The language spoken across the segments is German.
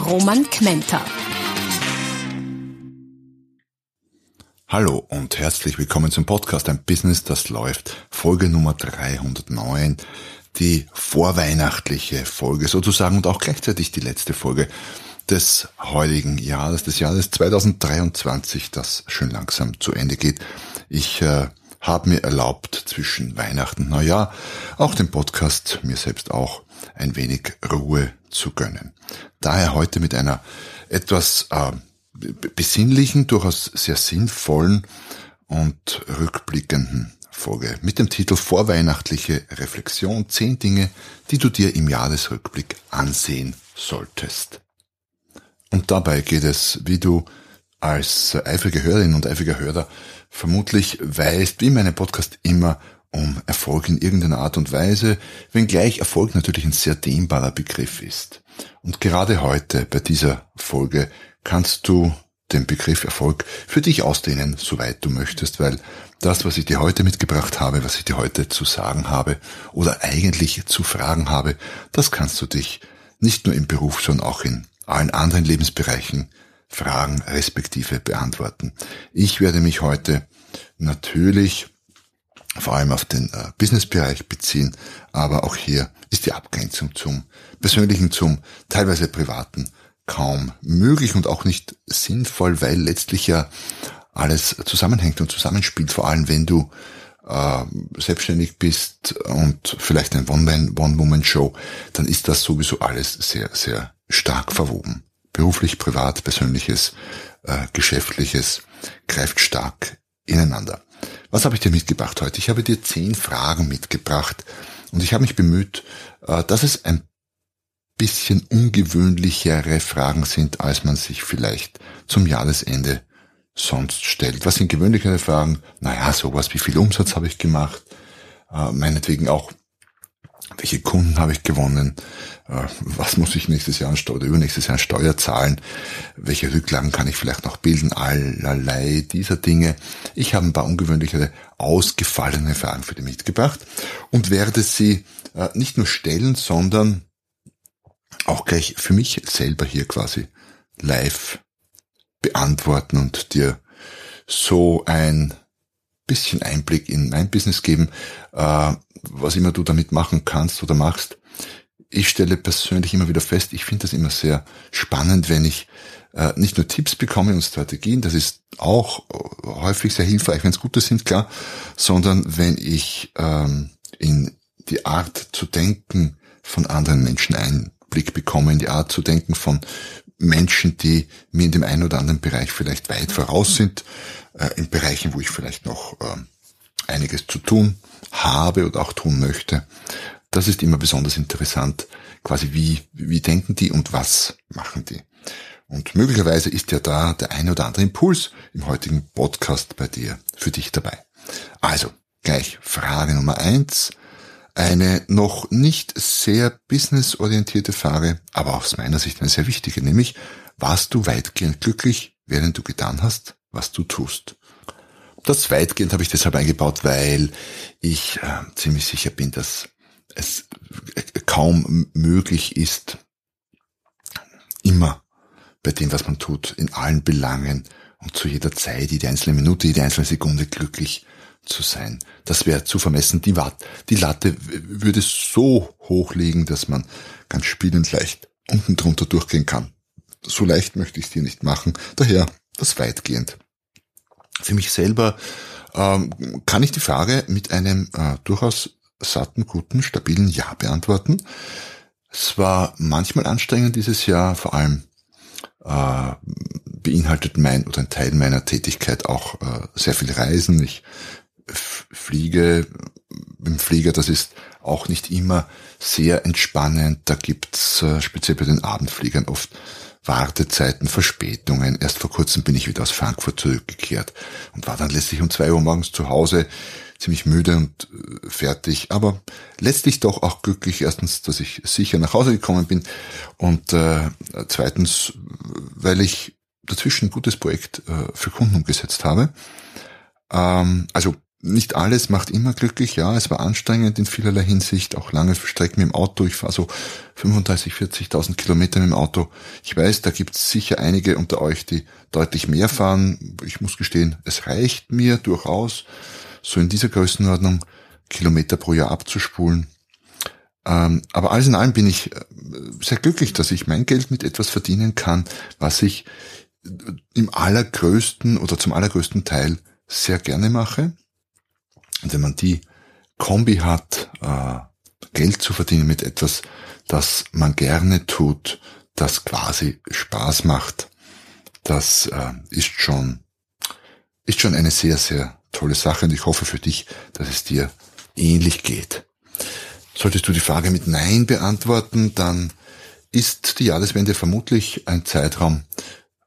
Roman Kmenter. Hallo und herzlich willkommen zum Podcast Ein Business, das läuft. Folge Nummer 309. Die vorweihnachtliche Folge sozusagen und auch gleichzeitig die letzte Folge des heutigen Jahres, des Jahres 2023, das schön langsam zu Ende geht. Ich äh, habe mir erlaubt, zwischen Weihnachten und Neujahr auch dem Podcast, mir selbst auch, ein wenig Ruhe zu gönnen. Daher heute mit einer etwas äh, besinnlichen, durchaus sehr sinnvollen und rückblickenden Folge mit dem Titel Vorweihnachtliche Reflexion. Zehn Dinge, die du dir im Jahresrückblick ansehen solltest. Und dabei geht es, wie du als eifrige Hörerin und eifriger Hörer vermutlich weißt, wie in Podcast immer um Erfolg in irgendeiner Art und Weise, wenngleich Erfolg natürlich ein sehr dehnbarer Begriff ist. Und gerade heute bei dieser Folge kannst du den Begriff Erfolg für dich ausdehnen, soweit du möchtest, weil das, was ich dir heute mitgebracht habe, was ich dir heute zu sagen habe oder eigentlich zu fragen habe, das kannst du dich nicht nur im Beruf, sondern auch in allen anderen Lebensbereichen fragen, respektive beantworten. Ich werde mich heute natürlich vor allem auf den äh, Businessbereich beziehen, aber auch hier ist die Abgrenzung zum persönlichen, zum teilweise privaten kaum möglich und auch nicht sinnvoll, weil letztlich ja alles zusammenhängt und zusammenspielt, vor allem wenn du äh, selbstständig bist und vielleicht ein One-Man-One-Woman-Show, dann ist das sowieso alles sehr, sehr stark verwoben. Beruflich, privat, persönliches, äh, geschäftliches greift stark ineinander. Was habe ich dir mitgebracht heute? Ich habe dir zehn Fragen mitgebracht und ich habe mich bemüht, äh, dass es ein bisschen ungewöhnlichere Fragen sind, als man sich vielleicht zum Jahresende sonst stellt. Was sind gewöhnlichere Fragen? Naja, sowas wie viel Umsatz habe ich gemacht? Äh, meinetwegen auch, welche Kunden habe ich gewonnen? Äh, was muss ich nächstes Jahr oder übernächstes Jahr an Steuer zahlen? Welche Rücklagen kann ich vielleicht noch bilden? Allerlei dieser Dinge. Ich habe ein paar ungewöhnlichere, ausgefallene Fragen für dich mitgebracht und werde sie äh, nicht nur stellen, sondern auch gleich für mich selber hier quasi live beantworten und dir so ein bisschen Einblick in mein Business geben, äh, was immer du damit machen kannst oder machst. Ich stelle persönlich immer wieder fest, ich finde das immer sehr spannend, wenn ich äh, nicht nur Tipps bekomme und Strategien, das ist auch häufig sehr hilfreich, wenn es gute sind, klar, sondern wenn ich ähm, in die Art zu denken von anderen Menschen ein Blick bekommen, die Art zu denken von Menschen, die mir in dem einen oder anderen Bereich vielleicht weit voraus sind, äh, in Bereichen, wo ich vielleicht noch äh, einiges zu tun habe oder auch tun möchte. Das ist immer besonders interessant, quasi wie, wie denken die und was machen die. Und möglicherweise ist ja da der eine oder andere Impuls im heutigen Podcast bei dir für dich dabei. Also, gleich Frage Nummer eins. Eine noch nicht sehr businessorientierte Frage, aber aus meiner Sicht eine sehr wichtige, nämlich, warst du weitgehend glücklich, während du getan hast, was du tust? Das weitgehend habe ich deshalb eingebaut, weil ich äh, ziemlich sicher bin, dass es kaum möglich ist, immer bei dem, was man tut, in allen Belangen und zu jeder Zeit, jede einzelne Minute, jede einzelne Sekunde glücklich zu sein. Das wäre zu vermessen. Die, Watt, die Latte würde so hoch liegen, dass man ganz spielend leicht unten drunter durchgehen kann. So leicht möchte ich es dir nicht machen. Daher das weitgehend. Für mich selber ähm, kann ich die Frage mit einem äh, durchaus satten, guten, stabilen Ja beantworten. Es war manchmal anstrengend dieses Jahr, vor allem äh, beinhaltet mein oder ein Teil meiner Tätigkeit auch äh, sehr viel Reisen. Ich fliege im Flieger, das ist auch nicht immer sehr entspannend. Da gibt's äh, speziell bei den Abendfliegern oft Wartezeiten, Verspätungen. Erst vor kurzem bin ich wieder aus Frankfurt zurückgekehrt und war dann letztlich um zwei Uhr morgens zu Hause, ziemlich müde und äh, fertig, aber letztlich doch auch glücklich. Erstens, dass ich sicher nach Hause gekommen bin und äh, zweitens, weil ich dazwischen ein gutes Projekt äh, für Kunden umgesetzt habe. Ähm, also nicht alles macht immer glücklich, ja, es war anstrengend in vielerlei Hinsicht, auch lange Strecken mit dem Auto, ich fahre so 35, 40.000 Kilometer mit dem Auto. Ich weiß, da gibt es sicher einige unter euch, die deutlich mehr fahren. Ich muss gestehen, es reicht mir durchaus, so in dieser Größenordnung Kilometer pro Jahr abzuspulen. Ähm, aber alles in allem bin ich äh, sehr glücklich, dass ich mein Geld mit etwas verdienen kann, was ich im allergrößten oder zum allergrößten Teil sehr gerne mache und wenn man die Kombi hat, äh, Geld zu verdienen mit etwas, das man gerne tut, das quasi Spaß macht, das äh, ist schon, ist schon eine sehr, sehr tolle Sache und ich hoffe für dich, dass es dir ähnlich geht. Solltest du die Frage mit Nein beantworten, dann ist die Jahreswende vermutlich ein Zeitraum,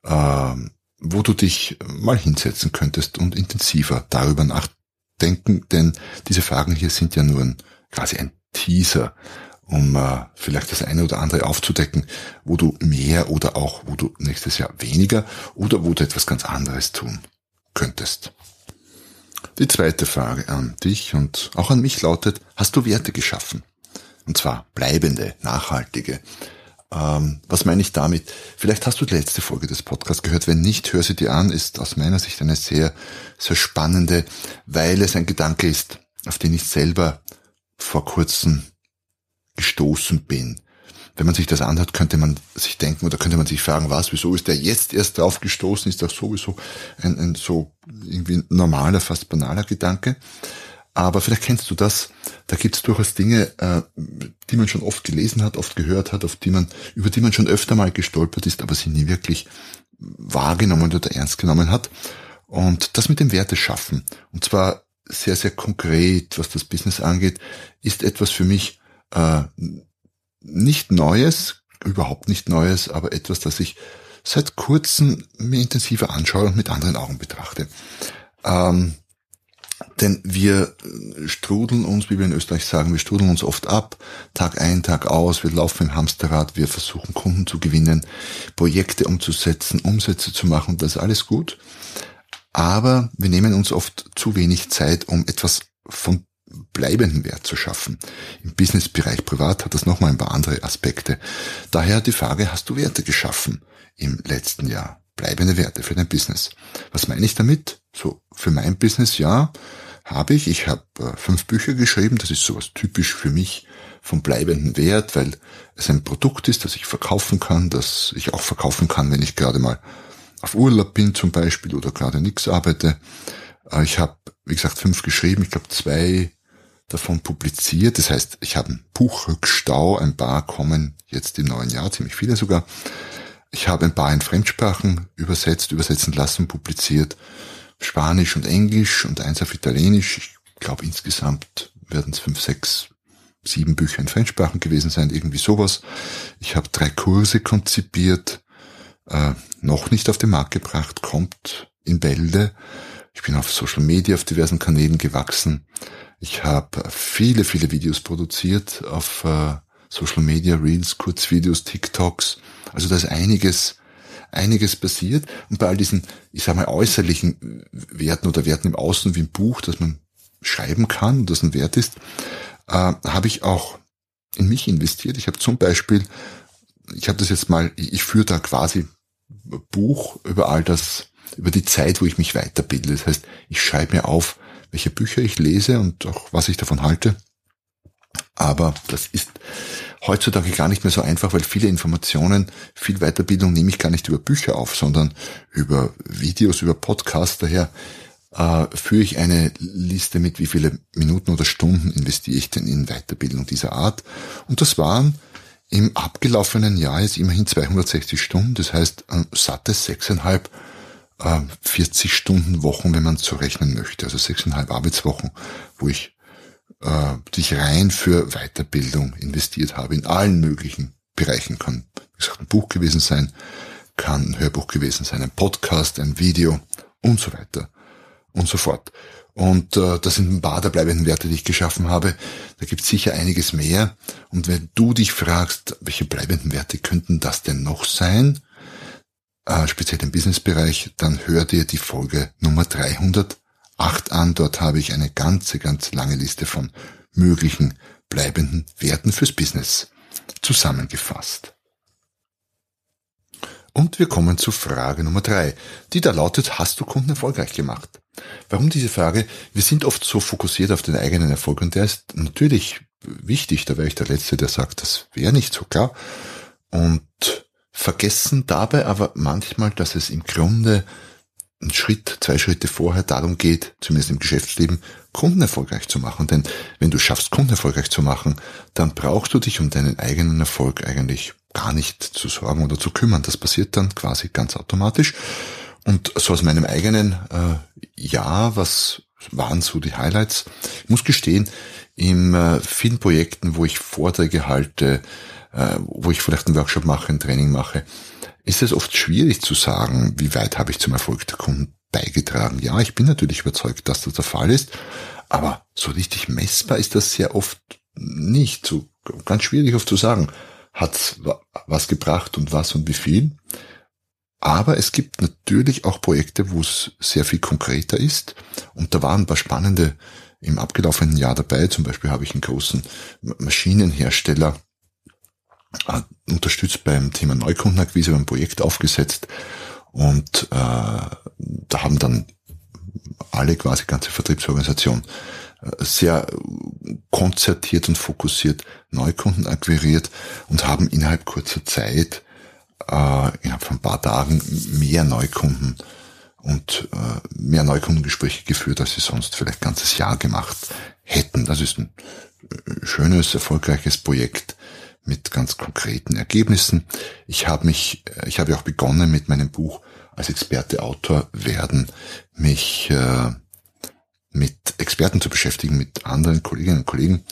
äh, wo du dich mal hinsetzen könntest und intensiver darüber nachdenken denken, denn diese Fragen hier sind ja nur ein, quasi ein Teaser, um äh, vielleicht das eine oder andere aufzudecken, wo du mehr oder auch wo du nächstes Jahr weniger oder wo du etwas ganz anderes tun könntest. Die zweite Frage an dich und auch an mich lautet, hast du Werte geschaffen? Und zwar bleibende, nachhaltige, ähm, was meine ich damit? Vielleicht hast du die letzte Folge des Podcasts gehört. Wenn nicht, hör sie dir an. Ist aus meiner Sicht eine sehr, sehr spannende, weil es ein Gedanke ist, auf den ich selber vor kurzem gestoßen bin. Wenn man sich das anhört, könnte man sich denken oder könnte man sich fragen, was, wieso ist der jetzt erst drauf gestoßen? Ist das sowieso ein, ein so irgendwie normaler, fast banaler Gedanke? Aber vielleicht kennst du das. Da gibt es durchaus Dinge, äh, die man schon oft gelesen hat, oft gehört hat, auf die man, über die man schon öfter mal gestolpert ist, aber sie nie wirklich wahrgenommen oder ernst genommen hat. Und das mit dem Werte schaffen, und zwar sehr, sehr konkret, was das Business angeht, ist etwas für mich äh, nicht Neues, überhaupt nicht Neues, aber etwas, das ich seit kurzem mir intensiver anschaue und mit anderen Augen betrachte. Ähm, denn wir strudeln uns, wie wir in Österreich sagen, wir strudeln uns oft ab, Tag ein, Tag aus, wir laufen im Hamsterrad, wir versuchen Kunden zu gewinnen, Projekte umzusetzen, Umsätze zu machen, das ist alles gut. Aber wir nehmen uns oft zu wenig Zeit, um etwas von bleibenden Wert zu schaffen. Im Businessbereich privat hat das nochmal ein paar andere Aspekte. Daher die Frage, hast du Werte geschaffen im letzten Jahr? Bleibende Werte für dein Business. Was meine ich damit? So, für mein Business, ja, habe ich. Ich habe äh, fünf Bücher geschrieben. Das ist sowas typisch für mich vom bleibenden Wert, weil es ein Produkt ist, das ich verkaufen kann, das ich auch verkaufen kann, wenn ich gerade mal auf Urlaub bin zum Beispiel oder gerade nichts arbeite. Äh, ich habe, wie gesagt, fünf geschrieben. Ich glaube, zwei davon publiziert. Das heißt, ich habe einen Buchrückstau. Ein paar kommen jetzt im neuen Jahr, ziemlich viele sogar. Ich habe ein paar in Fremdsprachen übersetzt, übersetzen lassen, publiziert. Spanisch und Englisch und eins auf Italienisch. Ich glaube insgesamt werden es fünf, sechs, sieben Bücher in Fremdsprachen gewesen sein, irgendwie sowas. Ich habe drei Kurse konzipiert, äh, noch nicht auf den Markt gebracht, kommt in Bälde. Ich bin auf Social Media, auf diversen Kanälen gewachsen. Ich habe viele, viele Videos produziert auf äh, Social Media, Reels, Kurzvideos, TikToks. Also da ist einiges, einiges passiert. Und bei all diesen, ich sage mal, äußerlichen Werten oder Werten im Außen wie ein Buch, das man schreiben kann und das ein Wert ist, äh, habe ich auch in mich investiert. Ich habe zum Beispiel, ich habe das jetzt mal, ich, ich führe da quasi Buch über all das, über die Zeit, wo ich mich weiterbilde. Das heißt, ich schreibe mir auf, welche Bücher ich lese und auch was ich davon halte. Aber das ist heutzutage gar nicht mehr so einfach, weil viele Informationen, viel Weiterbildung nehme ich gar nicht über Bücher auf, sondern über Videos, über Podcasts. Daher äh, führe ich eine Liste mit, wie viele Minuten oder Stunden investiere ich denn in Weiterbildung dieser Art. Und das waren im abgelaufenen Jahr jetzt immerhin 260 Stunden, das heißt äh, satte sechseinhalb 40 äh, Stunden Wochen, wenn man so rechnen möchte, also sechseinhalb Arbeitswochen, wo ich äh, die ich rein für Weiterbildung investiert habe, in allen möglichen Bereichen. Kann, wie gesagt, ein Buch gewesen sein, kann ein Hörbuch gewesen sein, ein Podcast, ein Video und so weiter und so fort. Und äh, das sind ein paar der bleibenden Werte, die ich geschaffen habe. Da gibt es sicher einiges mehr. Und wenn du dich fragst, welche bleibenden Werte könnten das denn noch sein, äh, speziell im Businessbereich, dann hör dir die Folge Nummer 308 an. Dort habe ich eine ganze, ganz lange Liste von möglichen bleibenden Werten fürs Business zusammengefasst. Und wir kommen zu Frage Nummer drei, die da lautet, hast du Kunden erfolgreich gemacht? Warum diese Frage? Wir sind oft so fokussiert auf den eigenen Erfolg und der ist natürlich wichtig, da wäre ich der Letzte, der sagt, das wäre nicht so klar. Und vergessen dabei aber manchmal, dass es im Grunde einen Schritt, zwei Schritte vorher darum geht, zumindest im Geschäftsleben, Kunden erfolgreich zu machen. Denn wenn du schaffst, Kunden erfolgreich zu machen, dann brauchst du dich um deinen eigenen Erfolg eigentlich gar nicht zu sorgen oder zu kümmern. Das passiert dann quasi ganz automatisch. Und so aus meinem eigenen äh, Jahr, was waren so die Highlights? Ich muss gestehen, in äh, vielen Projekten, wo ich Vorträge halte, äh, wo ich vielleicht einen Workshop mache, ein Training mache, ist es oft schwierig zu sagen, wie weit habe ich zum Erfolg der Kunden beigetragen. Ja, ich bin natürlich überzeugt, dass das der Fall ist, aber so richtig messbar ist das sehr oft nicht. So ganz schwierig oft zu sagen, hat was gebracht und was und wie viel. Aber es gibt natürlich auch Projekte, wo es sehr viel konkreter ist. Und da waren ein paar spannende im abgelaufenen Jahr dabei. Zum Beispiel habe ich einen großen Maschinenhersteller unterstützt beim Thema Neukundenakquise beim Projekt aufgesetzt und äh, da haben dann alle quasi ganze Vertriebsorganisation äh, sehr konzertiert und fokussiert Neukunden akquiriert und haben innerhalb kurzer Zeit, äh, innerhalb von ein paar Tagen mehr Neukunden und äh, mehr Neukundengespräche geführt, als sie sonst vielleicht ganzes Jahr gemacht hätten. Das ist ein äh, schönes, erfolgreiches Projekt, mit ganz konkreten Ergebnissen. Ich habe mich, äh, ich habe auch begonnen mit meinem Buch als Experte Autor werden, mich äh, mit Experten zu beschäftigen, mit anderen Kolleginnen und Kollegen,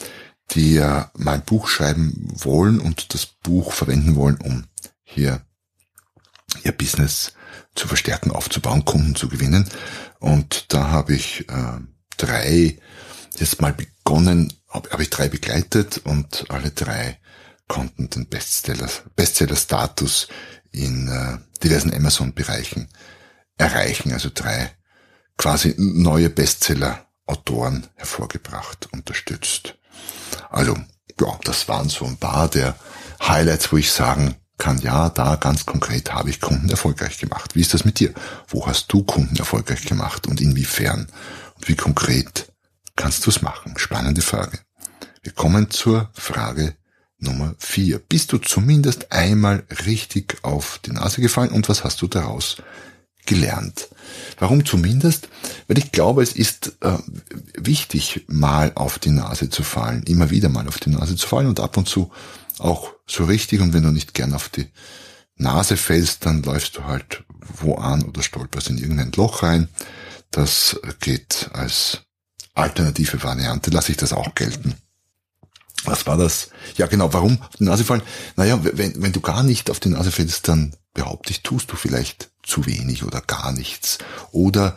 die äh, mein Buch schreiben wollen und das Buch verwenden wollen, um hier ihr Business zu verstärken, aufzubauen, Kunden zu gewinnen. Und da habe ich äh, drei jetzt mal begonnen, habe hab ich drei begleitet und alle drei konnten den Bestseller, Bestseller-Status in äh, diversen Amazon-Bereichen erreichen. Also drei quasi neue Bestseller-Autoren hervorgebracht, unterstützt. Also, ja, das waren so ein paar der Highlights, wo ich sagen kann, ja, da ganz konkret habe ich Kunden erfolgreich gemacht. Wie ist das mit dir? Wo hast du Kunden erfolgreich gemacht und inwiefern? Und wie konkret kannst du es machen? Spannende Frage. Wir kommen zur Frage Nummer vier. Bist du zumindest einmal richtig auf die Nase gefallen und was hast du daraus gelernt? Warum zumindest? Weil ich glaube, es ist äh, wichtig, mal auf die Nase zu fallen, immer wieder mal auf die Nase zu fallen und ab und zu auch so richtig. Und wenn du nicht gern auf die Nase fällst, dann läufst du halt wo an oder stolperst in irgendein Loch rein. Das geht als alternative Variante, lasse ich das auch gelten. Was war das? Ja, genau. Warum auf die Nase fallen? Naja, wenn, wenn du gar nicht auf die Nase fällst, dann behaupte ich, tust du vielleicht zu wenig oder gar nichts. Oder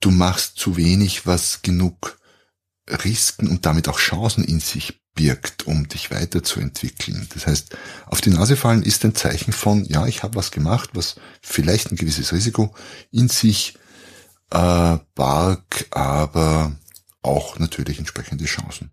du machst zu wenig, was genug Risiken und damit auch Chancen in sich birgt, um dich weiterzuentwickeln. Das heißt, auf die Nase fallen ist ein Zeichen von, ja, ich habe was gemacht, was vielleicht ein gewisses Risiko in sich äh, barg, aber auch natürlich entsprechende Chancen.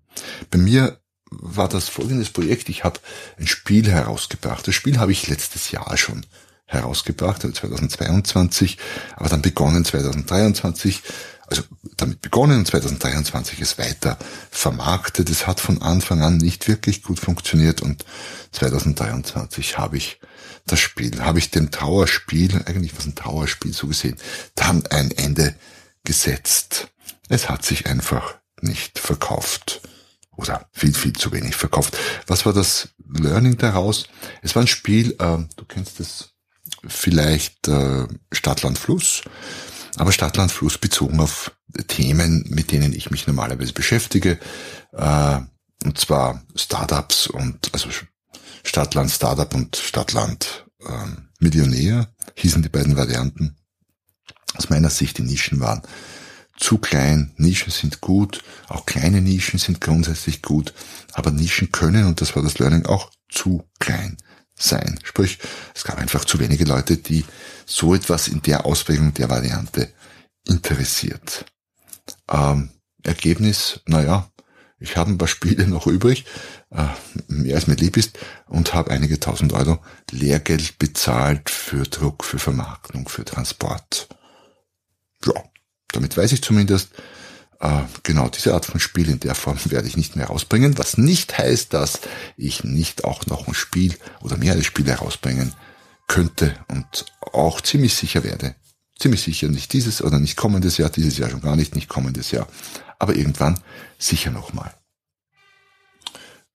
Bei mir war das folgendes Projekt. Ich habe ein Spiel herausgebracht. Das Spiel habe ich letztes Jahr schon herausgebracht, 2022, also aber dann begonnen 2023, also damit begonnen und 2023 es weiter vermarktet. Es hat von Anfang an nicht wirklich gut funktioniert und 2023 habe ich das Spiel, habe ich dem Trauerspiel, eigentlich was ein Trauerspiel so gesehen, dann ein Ende gesetzt. Es hat sich einfach nicht verkauft oder viel, viel zu wenig verkauft. Was war das Learning daraus? Es war ein Spiel, äh, du kennst es vielleicht äh, Stadtland Fluss, aber Stadtland Fluss bezogen auf Themen, mit denen ich mich normalerweise beschäftige, äh, und zwar Startups und also Stadtland Startup und Stadtland ähm, Millionär hießen die beiden Varianten. Aus meiner Sicht die Nischen waren zu klein. Nischen sind gut, auch kleine Nischen sind grundsätzlich gut, aber Nischen können, und das war das Learning, auch zu klein sein. Sprich, es gab einfach zu wenige Leute, die so etwas in der Ausprägung der Variante interessiert. Ähm, Ergebnis, naja, ich habe ein paar Spiele noch übrig, äh, mehr als mir lieb ist, und habe einige tausend Euro Lehrgeld bezahlt für Druck, für Vermarktung, für Transport. Ja, damit weiß ich zumindest, äh, genau diese Art von Spiel in der Form werde ich nicht mehr rausbringen, was nicht heißt, dass ich nicht auch noch ein Spiel oder mehrere Spiele rausbringen könnte und auch ziemlich sicher werde. Ziemlich sicher nicht dieses oder nicht kommendes Jahr, dieses Jahr schon gar nicht, nicht kommendes Jahr, aber irgendwann sicher nochmal.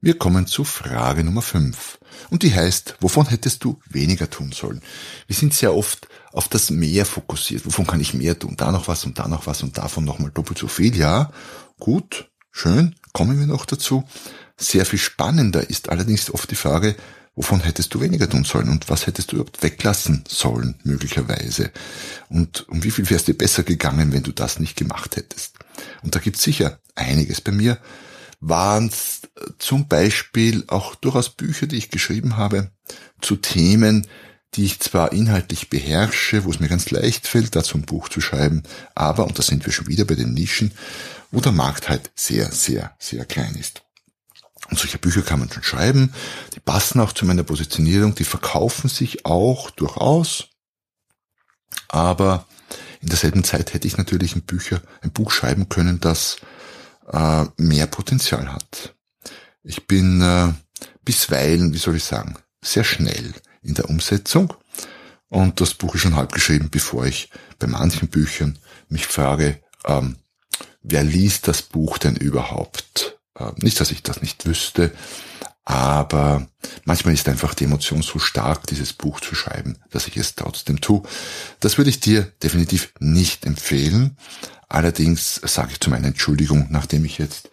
Wir kommen zu Frage Nummer 5. Und die heißt, wovon hättest du weniger tun sollen? Wir sind sehr oft auf das Mehr fokussiert. Wovon kann ich mehr tun? Da noch was und da noch was und davon nochmal doppelt so viel. Ja, gut, schön, kommen wir noch dazu. Sehr viel spannender ist allerdings oft die Frage, wovon hättest du weniger tun sollen und was hättest du überhaupt weglassen sollen, möglicherweise. Und um wie viel wär's dir besser gegangen, wenn du das nicht gemacht hättest? Und da gibt's sicher einiges bei mir waren zum Beispiel auch durchaus Bücher, die ich geschrieben habe zu Themen, die ich zwar inhaltlich beherrsche, wo es mir ganz leicht fällt, dazu ein Buch zu schreiben, aber, und da sind wir schon wieder bei den Nischen, wo der Markt halt sehr, sehr, sehr klein ist. Und solche Bücher kann man schon schreiben, die passen auch zu meiner Positionierung, die verkaufen sich auch durchaus, aber in derselben Zeit hätte ich natürlich ein, Bücher, ein Buch schreiben können, das äh, mehr Potenzial hat. Ich bin äh, bisweilen, wie soll ich sagen, sehr schnell in der Umsetzung und das Buch ist schon halb geschrieben, bevor ich bei manchen Büchern mich frage, ähm, wer liest das Buch denn überhaupt? Äh, nicht, dass ich das nicht wüsste, aber manchmal ist einfach die Emotion so stark, dieses Buch zu schreiben, dass ich es trotzdem tue. Das würde ich dir definitiv nicht empfehlen. Allerdings sage ich zu meiner Entschuldigung, nachdem ich jetzt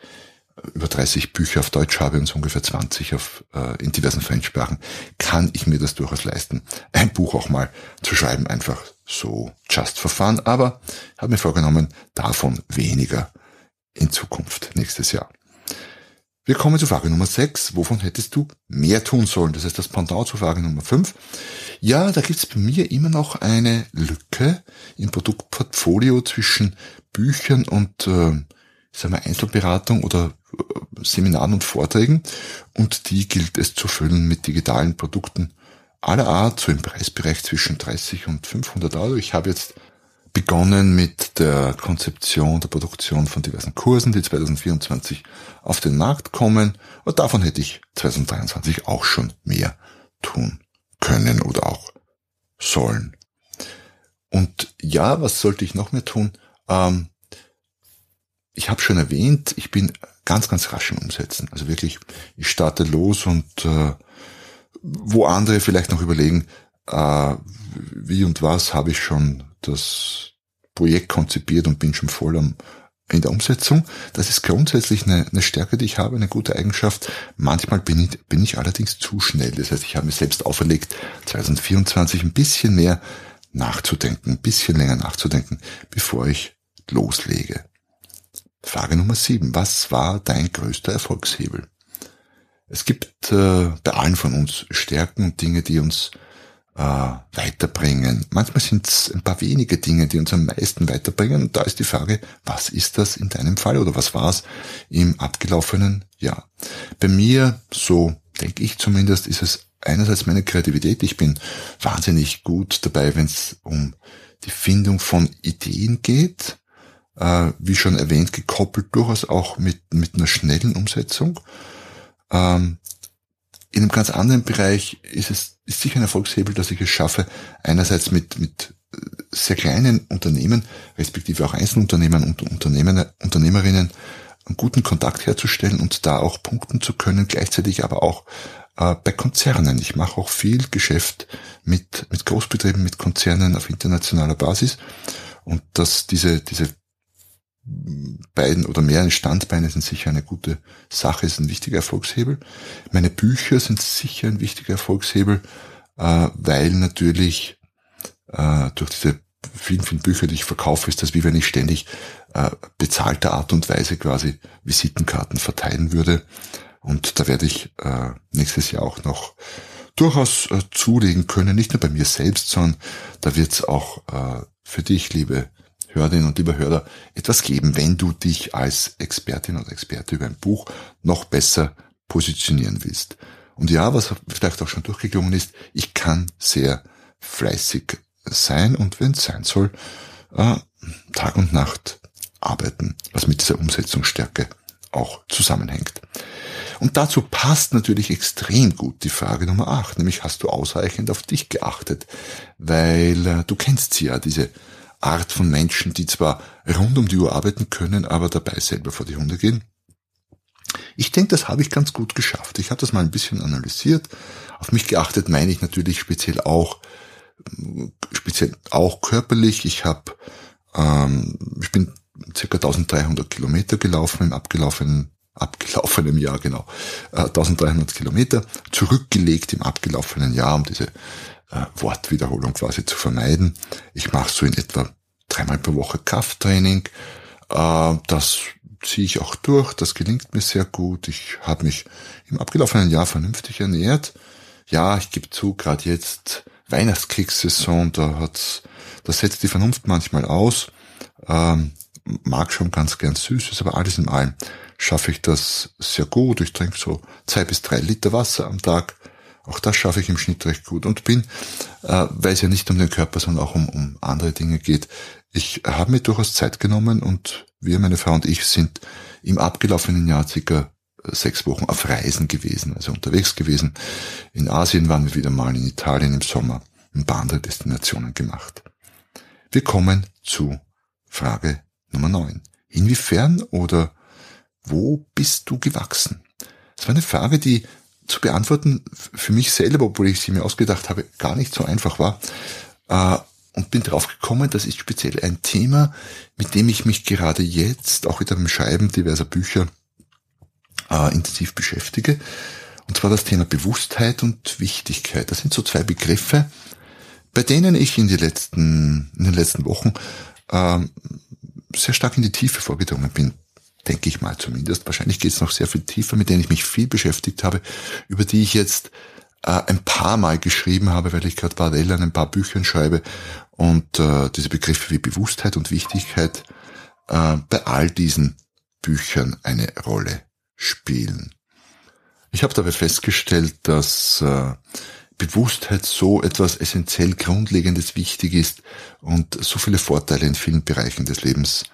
über 30 Bücher auf Deutsch habe und so ungefähr 20 auf, äh, in diversen Fremdsprachen, kann ich mir das durchaus leisten, ein Buch auch mal zu schreiben, einfach so just for fun. Aber habe mir vorgenommen, davon weniger in Zukunft, nächstes Jahr. Wir kommen zu Frage Nummer 6. Wovon hättest du mehr tun sollen? Das ist das Pendant zu Frage Nummer 5. Ja, da gibt's bei mir immer noch eine Lücke im Produktportfolio zwischen Büchern und äh, sagen wir Einzelberatung oder äh, Seminaren und Vorträgen und die gilt es zu füllen mit digitalen Produkten aller Art, so im Preisbereich zwischen 30 und 500 Euro. Ich habe jetzt begonnen mit der Konzeption, der Produktion von diversen Kursen, die 2024 auf den Markt kommen und davon hätte ich 2023 auch schon mehr tun können oder auch sollen. Und ja, was sollte ich noch mehr tun? Ähm, ich habe schon erwähnt, ich bin ganz, ganz rasch im Umsetzen. Also wirklich, ich starte los und äh, wo andere vielleicht noch überlegen, äh, wie und was, habe ich schon das Projekt konzipiert und bin schon voll am, in der Umsetzung. Das ist grundsätzlich eine, eine Stärke, die ich habe, eine gute Eigenschaft. Manchmal bin ich, bin ich allerdings zu schnell. Das heißt, ich habe mir selbst auferlegt, 2024 ein bisschen mehr nachzudenken, ein bisschen länger nachzudenken, bevor ich loslege. Frage Nummer sieben. Was war dein größter Erfolgshebel? Es gibt äh, bei allen von uns Stärken und Dinge, die uns äh, weiterbringen. Manchmal sind es ein paar wenige Dinge, die uns am meisten weiterbringen. Und da ist die Frage, was ist das in deinem Fall oder was war es im abgelaufenen Jahr? Bei mir, so denke ich zumindest, ist es einerseits meine Kreativität. Ich bin wahnsinnig gut dabei, wenn es um die Findung von Ideen geht. Äh, wie schon erwähnt, gekoppelt durchaus auch mit, mit einer schnellen Umsetzung. Ähm, in einem ganz anderen Bereich ist es ist sicher ein Erfolgshebel, dass ich es schaffe, einerseits mit, mit äh, sehr kleinen Unternehmen, respektive auch Einzelunternehmen und Unternehmer, Unternehmerinnen, einen guten Kontakt herzustellen und da auch punkten zu können, gleichzeitig aber auch äh, bei Konzernen. Ich mache auch viel Geschäft mit, mit Großbetrieben, mit Konzernen auf internationaler Basis und dass diese, diese beiden oder mehreren Standbeine sind sicher eine gute Sache, ist ein wichtiger Erfolgshebel. Meine Bücher sind sicher ein wichtiger Erfolgshebel, äh, weil natürlich äh, durch diese vielen, vielen Bücher, die ich verkaufe, ist das wie wenn ich ständig äh, bezahlter Art und Weise quasi Visitenkarten verteilen würde. Und da werde ich nächstes Jahr auch noch durchaus zulegen können, nicht nur bei mir selbst, sondern da wird es auch für dich, liebe Hörerinnen und lieber Hörer, etwas geben, wenn du dich als Expertin oder Experte über ein Buch noch besser positionieren willst. Und ja, was vielleicht auch schon durchgeklungen ist, ich kann sehr fleißig sein und wenn es sein soll, äh, Tag und Nacht arbeiten, was mit dieser Umsetzungsstärke auch zusammenhängt. Und dazu passt natürlich extrem gut die Frage Nummer 8, nämlich hast du ausreichend auf dich geachtet, weil äh, du kennst sie ja, diese Art von Menschen, die zwar rund um die Uhr arbeiten können, aber dabei selber vor die Hunde gehen. Ich denke, das habe ich ganz gut geschafft. Ich habe das mal ein bisschen analysiert. Auf mich geachtet meine ich natürlich speziell auch, speziell auch körperlich. Ich habe, ähm, ich bin circa 1300 Kilometer gelaufen im abgelaufenen abgelaufenen Jahr, genau, äh, 1300 Kilometer, zurückgelegt im abgelaufenen Jahr, um diese äh, Wortwiederholung quasi zu vermeiden. Ich mache so in etwa dreimal pro Woche Krafttraining. Äh, das ziehe ich auch durch, das gelingt mir sehr gut. Ich habe mich im abgelaufenen Jahr vernünftig ernährt. Ja, ich gebe zu, gerade jetzt Weihnachtskriegssaison, da hat's, da setzt die Vernunft manchmal aus. Ähm, mag schon ganz gern Süßes, aber alles in allem schaffe ich das sehr gut. Ich trinke so zwei bis drei Liter Wasser am Tag. Auch das schaffe ich im Schnitt recht gut und bin, äh, weil es ja nicht um den Körper, sondern auch um, um andere Dinge geht. Ich habe mir durchaus Zeit genommen und wir, meine Frau und ich, sind im abgelaufenen Jahr circa sechs Wochen auf Reisen gewesen, also unterwegs gewesen. In Asien waren wir wieder mal, in Italien im Sommer, ein paar andere Destinationen gemacht. Wir kommen zu Frage Nummer neun. Inwiefern oder wo bist du gewachsen? Das war eine Frage, die zu beantworten für mich selber, obwohl ich sie mir ausgedacht habe, gar nicht so einfach war. Äh, und bin drauf gekommen, das ist speziell ein Thema, mit dem ich mich gerade jetzt, auch wieder beim Schreiben diverser Bücher, äh, intensiv beschäftige. Und zwar das Thema Bewusstheit und Wichtigkeit. Das sind so zwei Begriffe, bei denen ich in, die letzten, in den letzten Wochen ähm, sehr stark in die Tiefe vorgedrungen bin denke ich mal zumindest. Wahrscheinlich geht es noch sehr viel tiefer, mit denen ich mich viel beschäftigt habe, über die ich jetzt äh, ein paar Mal geschrieben habe, weil ich gerade parallel an ein paar Büchern schreibe und äh, diese Begriffe wie Bewusstheit und Wichtigkeit äh, bei all diesen Büchern eine Rolle spielen. Ich habe dabei festgestellt, dass äh, Bewusstheit so etwas essentiell Grundlegendes wichtig ist und so viele Vorteile in vielen Bereichen des Lebens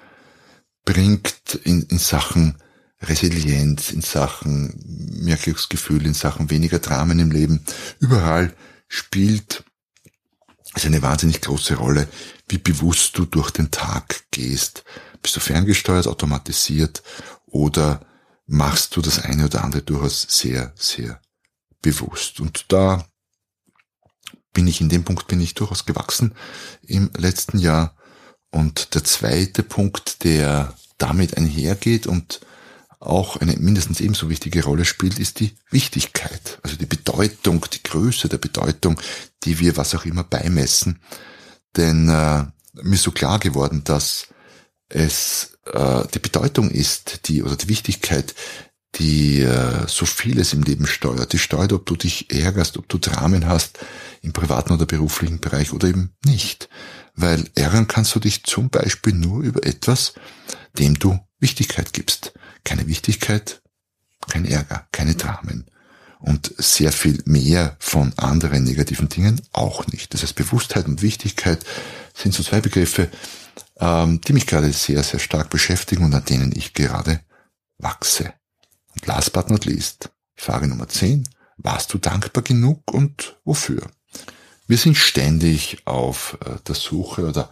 bringt in, in Sachen Resilienz, in Sachen mehr Glücksgefühl, in Sachen weniger Dramen im Leben. Überall spielt es eine wahnsinnig große Rolle, wie bewusst du durch den Tag gehst. Bist du ferngesteuert, automatisiert oder machst du das eine oder andere durchaus sehr, sehr bewusst. Und da bin ich in dem Punkt bin ich durchaus gewachsen im letzten Jahr und der zweite Punkt, der damit einhergeht und auch eine mindestens ebenso wichtige Rolle spielt, ist die Wichtigkeit, also die Bedeutung, die Größe der Bedeutung, die wir was auch immer beimessen. Denn äh, mir ist so klar geworden, dass es äh, die Bedeutung ist, die oder die Wichtigkeit, die äh, so vieles im Leben steuert. Die steuert, ob du dich ärgerst, ob du Dramen hast im privaten oder beruflichen Bereich oder eben nicht weil ärgern kannst du dich zum Beispiel nur über etwas, dem du Wichtigkeit gibst. Keine Wichtigkeit, kein Ärger, keine Dramen. Und sehr viel mehr von anderen negativen Dingen auch nicht. Das heißt, Bewusstheit und Wichtigkeit sind so zwei Begriffe, ähm, die mich gerade sehr, sehr stark beschäftigen und an denen ich gerade wachse. Und last but not least, Frage Nummer 10. Warst du dankbar genug und wofür? Wir sind ständig auf äh, der Suche oder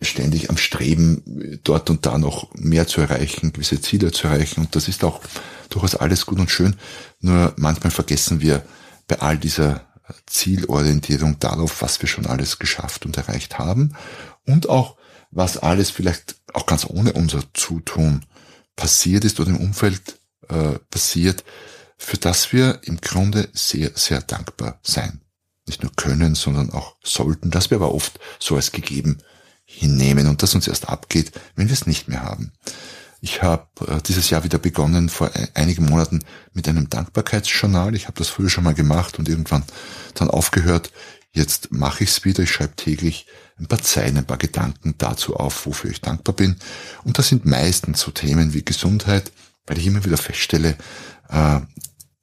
ständig am Streben, dort und da noch mehr zu erreichen, gewisse Ziele zu erreichen. Und das ist auch durchaus alles gut und schön. Nur manchmal vergessen wir bei all dieser Zielorientierung darauf, was wir schon alles geschafft und erreicht haben und auch was alles vielleicht auch ganz ohne unser Zutun passiert ist oder im Umfeld äh, passiert, für das wir im Grunde sehr, sehr dankbar sein. Nicht nur können, sondern auch sollten, das wir aber oft so als gegeben hinnehmen und das uns erst abgeht, wenn wir es nicht mehr haben. Ich habe äh, dieses Jahr wieder begonnen, vor einigen Monaten mit einem Dankbarkeitsjournal. Ich habe das früher schon mal gemacht und irgendwann dann aufgehört. Jetzt mache ich es wieder. Ich schreibe täglich ein paar Zeilen, ein paar Gedanken dazu auf, wofür ich dankbar bin. Und das sind meistens so Themen wie Gesundheit, weil ich immer wieder feststelle, äh,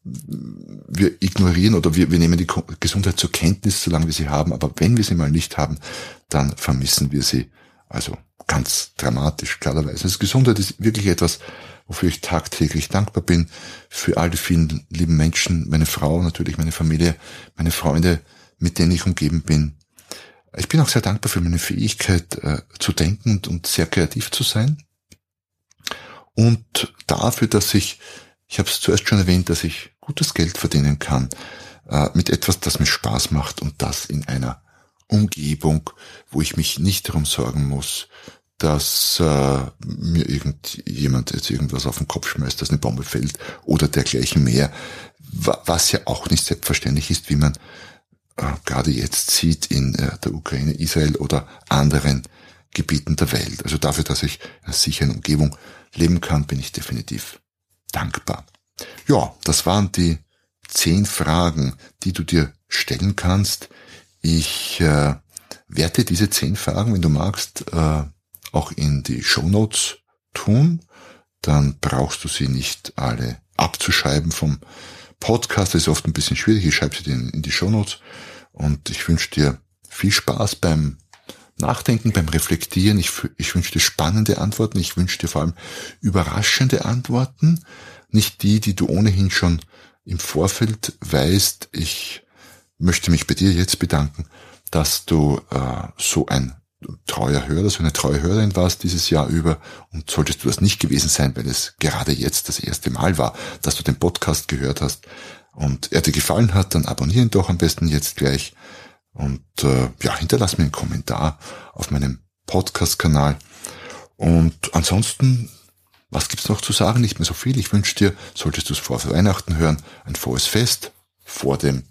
wir ignorieren oder wir, wir nehmen die Gesundheit zur Kenntnis, solange wir sie haben, aber wenn wir sie mal nicht haben, dann vermissen wir sie. Also ganz dramatisch, klarerweise. Also Gesundheit ist wirklich etwas, wofür ich tagtäglich dankbar bin. Für all die vielen lieben Menschen, meine Frau, natürlich meine Familie, meine Freunde, mit denen ich umgeben bin. Ich bin auch sehr dankbar für meine Fähigkeit äh, zu denken und, und sehr kreativ zu sein. Und dafür, dass ich, ich habe es zuerst schon erwähnt, dass ich gutes Geld verdienen kann äh, mit etwas, das mir Spaß macht und das in einer Umgebung, wo ich mich nicht darum sorgen muss, dass äh, mir irgendjemand jetzt irgendwas auf den Kopf schmeißt, dass eine Bombe fällt oder dergleichen mehr, was ja auch nicht selbstverständlich ist, wie man äh, gerade jetzt sieht in äh, der Ukraine, Israel oder anderen Gebieten der Welt. Also dafür, dass ich in einer sicheren Umgebung leben kann, bin ich definitiv dankbar. Ja, das waren die zehn Fragen, die du dir stellen kannst. Ich äh, werde diese zehn Fragen, wenn du magst, äh, auch in die Show Notes tun. Dann brauchst du sie nicht alle abzuschreiben vom Podcast. Das ist oft ein bisschen schwierig. Ich schreibe sie dir in die Show Notes. Und ich wünsche dir viel Spaß beim Nachdenken, beim Reflektieren. Ich, ich wünsche dir spannende Antworten. Ich wünsche dir vor allem überraschende Antworten. Nicht die, die du ohnehin schon im Vorfeld weißt. Ich möchte mich bei dir jetzt bedanken, dass du äh, so ein treuer Hörer, so eine treue Hörerin warst dieses Jahr über und solltest du das nicht gewesen sein, weil es gerade jetzt das erste Mal war, dass du den Podcast gehört hast und er dir gefallen hat, dann abonnieren doch am besten jetzt gleich und äh, ja, hinterlass mir einen Kommentar auf meinem Podcast-Kanal und ansonsten, was gibt's noch zu sagen? Nicht mehr so viel. Ich wünsche dir, solltest du es vor Weihnachten hören, ein frohes Fest vor dem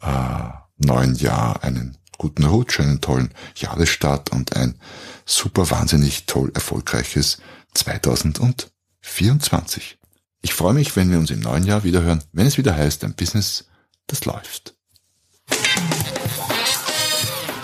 äh, neuen Jahr, einen guten Rutsch, einen tollen Jahresstart und ein super wahnsinnig toll erfolgreiches 2024. Ich freue mich, wenn wir uns im neuen Jahr wieder hören, wenn es wieder heißt, ein Business, das läuft.